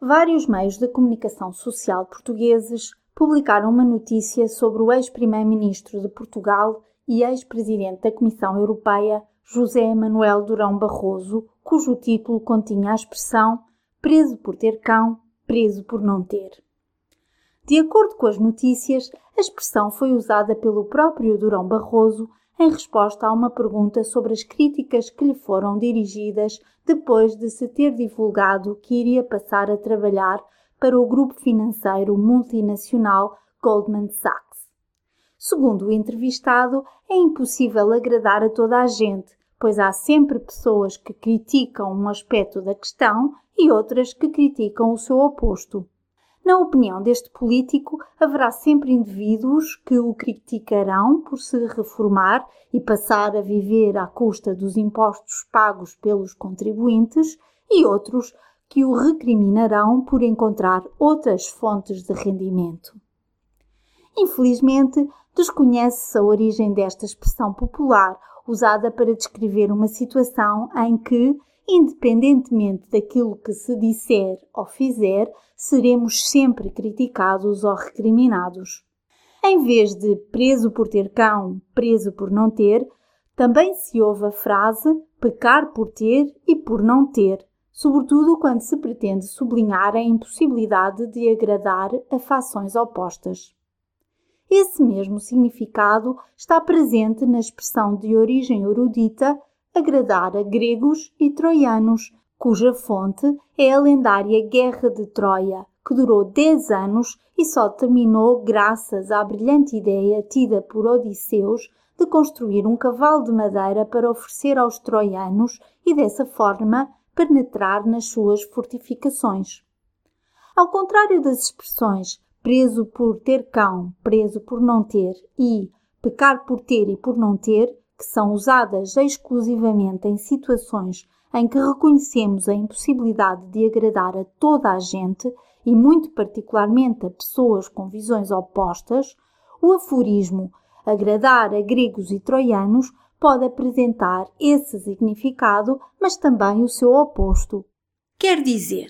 vários meios de comunicação social portugueses publicaram uma notícia sobre o ex-primeiro-ministro de Portugal e ex-presidente da Comissão Europeia, José Manuel Durão Barroso, cujo título continha a expressão preso por ter cão, preso por não ter. De acordo com as notícias, a expressão foi usada pelo próprio Durão Barroso em resposta a uma pergunta sobre as críticas que lhe foram dirigidas depois de se ter divulgado que iria passar a trabalhar para o grupo financeiro multinacional Goldman Sachs. Segundo o entrevistado, é impossível agradar a toda a gente, pois há sempre pessoas que criticam um aspecto da questão e outras que criticam o seu oposto. Na opinião deste político, haverá sempre indivíduos que o criticarão por se reformar e passar a viver à custa dos impostos pagos pelos contribuintes e outros que o recriminarão por encontrar outras fontes de rendimento. Infelizmente, desconhece-se a origem desta expressão popular, usada para descrever uma situação em que, independentemente daquilo que se disser ou fizer, seremos sempre criticados ou recriminados. Em vez de preso por ter cão, preso por não ter, também se ouve a frase pecar por ter e por não ter, sobretudo quando se pretende sublinhar a impossibilidade de agradar a fações opostas. Esse mesmo significado está presente na expressão de origem erudita agradar a gregos e troianos, cuja fonte é a lendária Guerra de Troia, que durou 10 anos e só terminou graças à brilhante ideia tida por Odisseus de construir um cavalo de madeira para oferecer aos troianos e dessa forma penetrar nas suas fortificações. Ao contrário das expressões preso por ter cão, preso por não ter e pecar por ter e por não ter, que são usadas exclusivamente em situações em que reconhecemos a impossibilidade de agradar a toda a gente e muito particularmente a pessoas com visões opostas, o aforismo agradar a gregos e troianos pode apresentar esse significado, mas também o seu oposto. Quer dizer,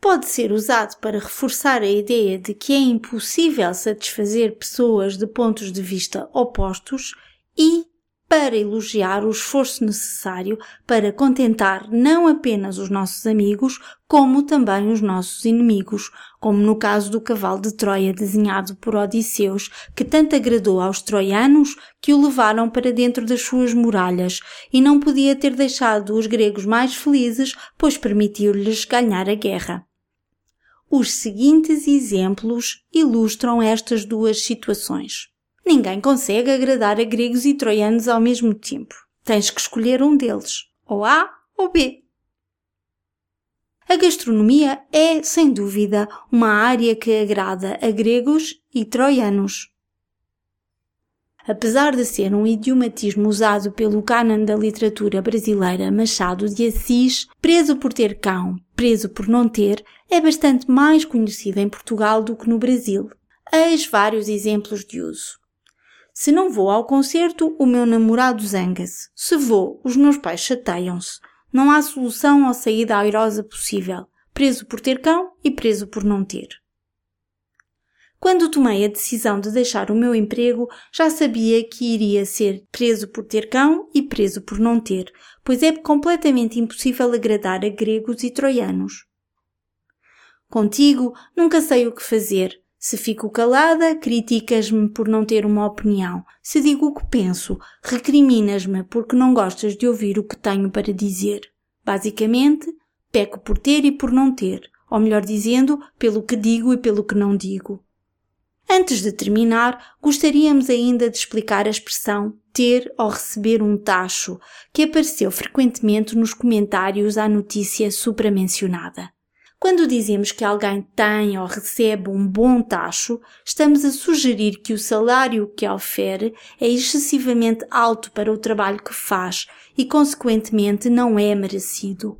pode ser usado para reforçar a ideia de que é impossível satisfazer pessoas de pontos de vista opostos e para elogiar o esforço necessário para contentar não apenas os nossos amigos, como também os nossos inimigos, como no caso do cavalo de Troia desenhado por Odisseus, que tanto agradou aos troianos que o levaram para dentro das suas muralhas e não podia ter deixado os gregos mais felizes, pois permitiu-lhes ganhar a guerra. Os seguintes exemplos ilustram estas duas situações. Ninguém consegue agradar a gregos e troianos ao mesmo tempo. Tens que escolher um deles, ou A ou B. A gastronomia é, sem dúvida, uma área que agrada a gregos e troianos. Apesar de ser um idiomatismo usado pelo cânon da literatura brasileira Machado de Assis, preso por ter cão, preso por não ter, é bastante mais conhecido em Portugal do que no Brasil. Eis vários exemplos de uso. Se não vou ao concerto, o meu namorado zanga-se. Se vou, os meus pais chateiam-se. Não há solução ou saída airosa possível. Preso por ter cão e preso por não ter. Quando tomei a decisão de deixar o meu emprego, já sabia que iria ser preso por ter cão e preso por não ter, pois é completamente impossível agradar a gregos e troianos. Contigo nunca sei o que fazer, se fico calada, criticas-me por não ter uma opinião. Se digo o que penso, recriminas-me porque não gostas de ouvir o que tenho para dizer. Basicamente, peco por ter e por não ter, ou melhor dizendo, pelo que digo e pelo que não digo. Antes de terminar, gostaríamos ainda de explicar a expressão ter ou receber um tacho, que apareceu frequentemente nos comentários à notícia supramencionada. Quando dizemos que alguém tem ou recebe um bom tacho, estamos a sugerir que o salário que ofere é excessivamente alto para o trabalho que faz e, consequentemente, não é merecido.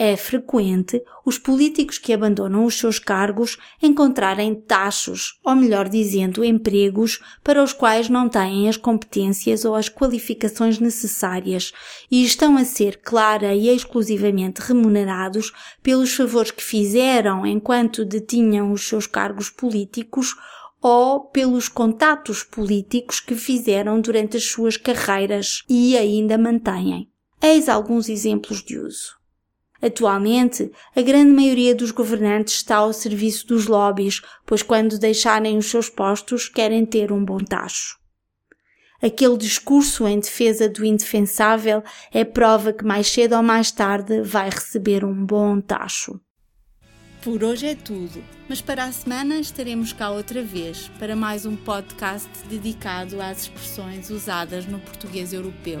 É frequente os políticos que abandonam os seus cargos encontrarem tachos, ou melhor dizendo, empregos para os quais não têm as competências ou as qualificações necessárias e estão a ser clara e exclusivamente remunerados pelos favores que fizeram enquanto detinham os seus cargos políticos ou pelos contatos políticos que fizeram durante as suas carreiras e ainda mantêm. Eis alguns exemplos de uso. Atualmente, a grande maioria dos governantes está ao serviço dos lobbies, pois quando deixarem os seus postos querem ter um bom tacho. Aquele discurso em defesa do indefensável é prova que mais cedo ou mais tarde vai receber um bom tacho. Por hoje é tudo, mas para a semana estaremos cá outra vez para mais um podcast dedicado às expressões usadas no português europeu.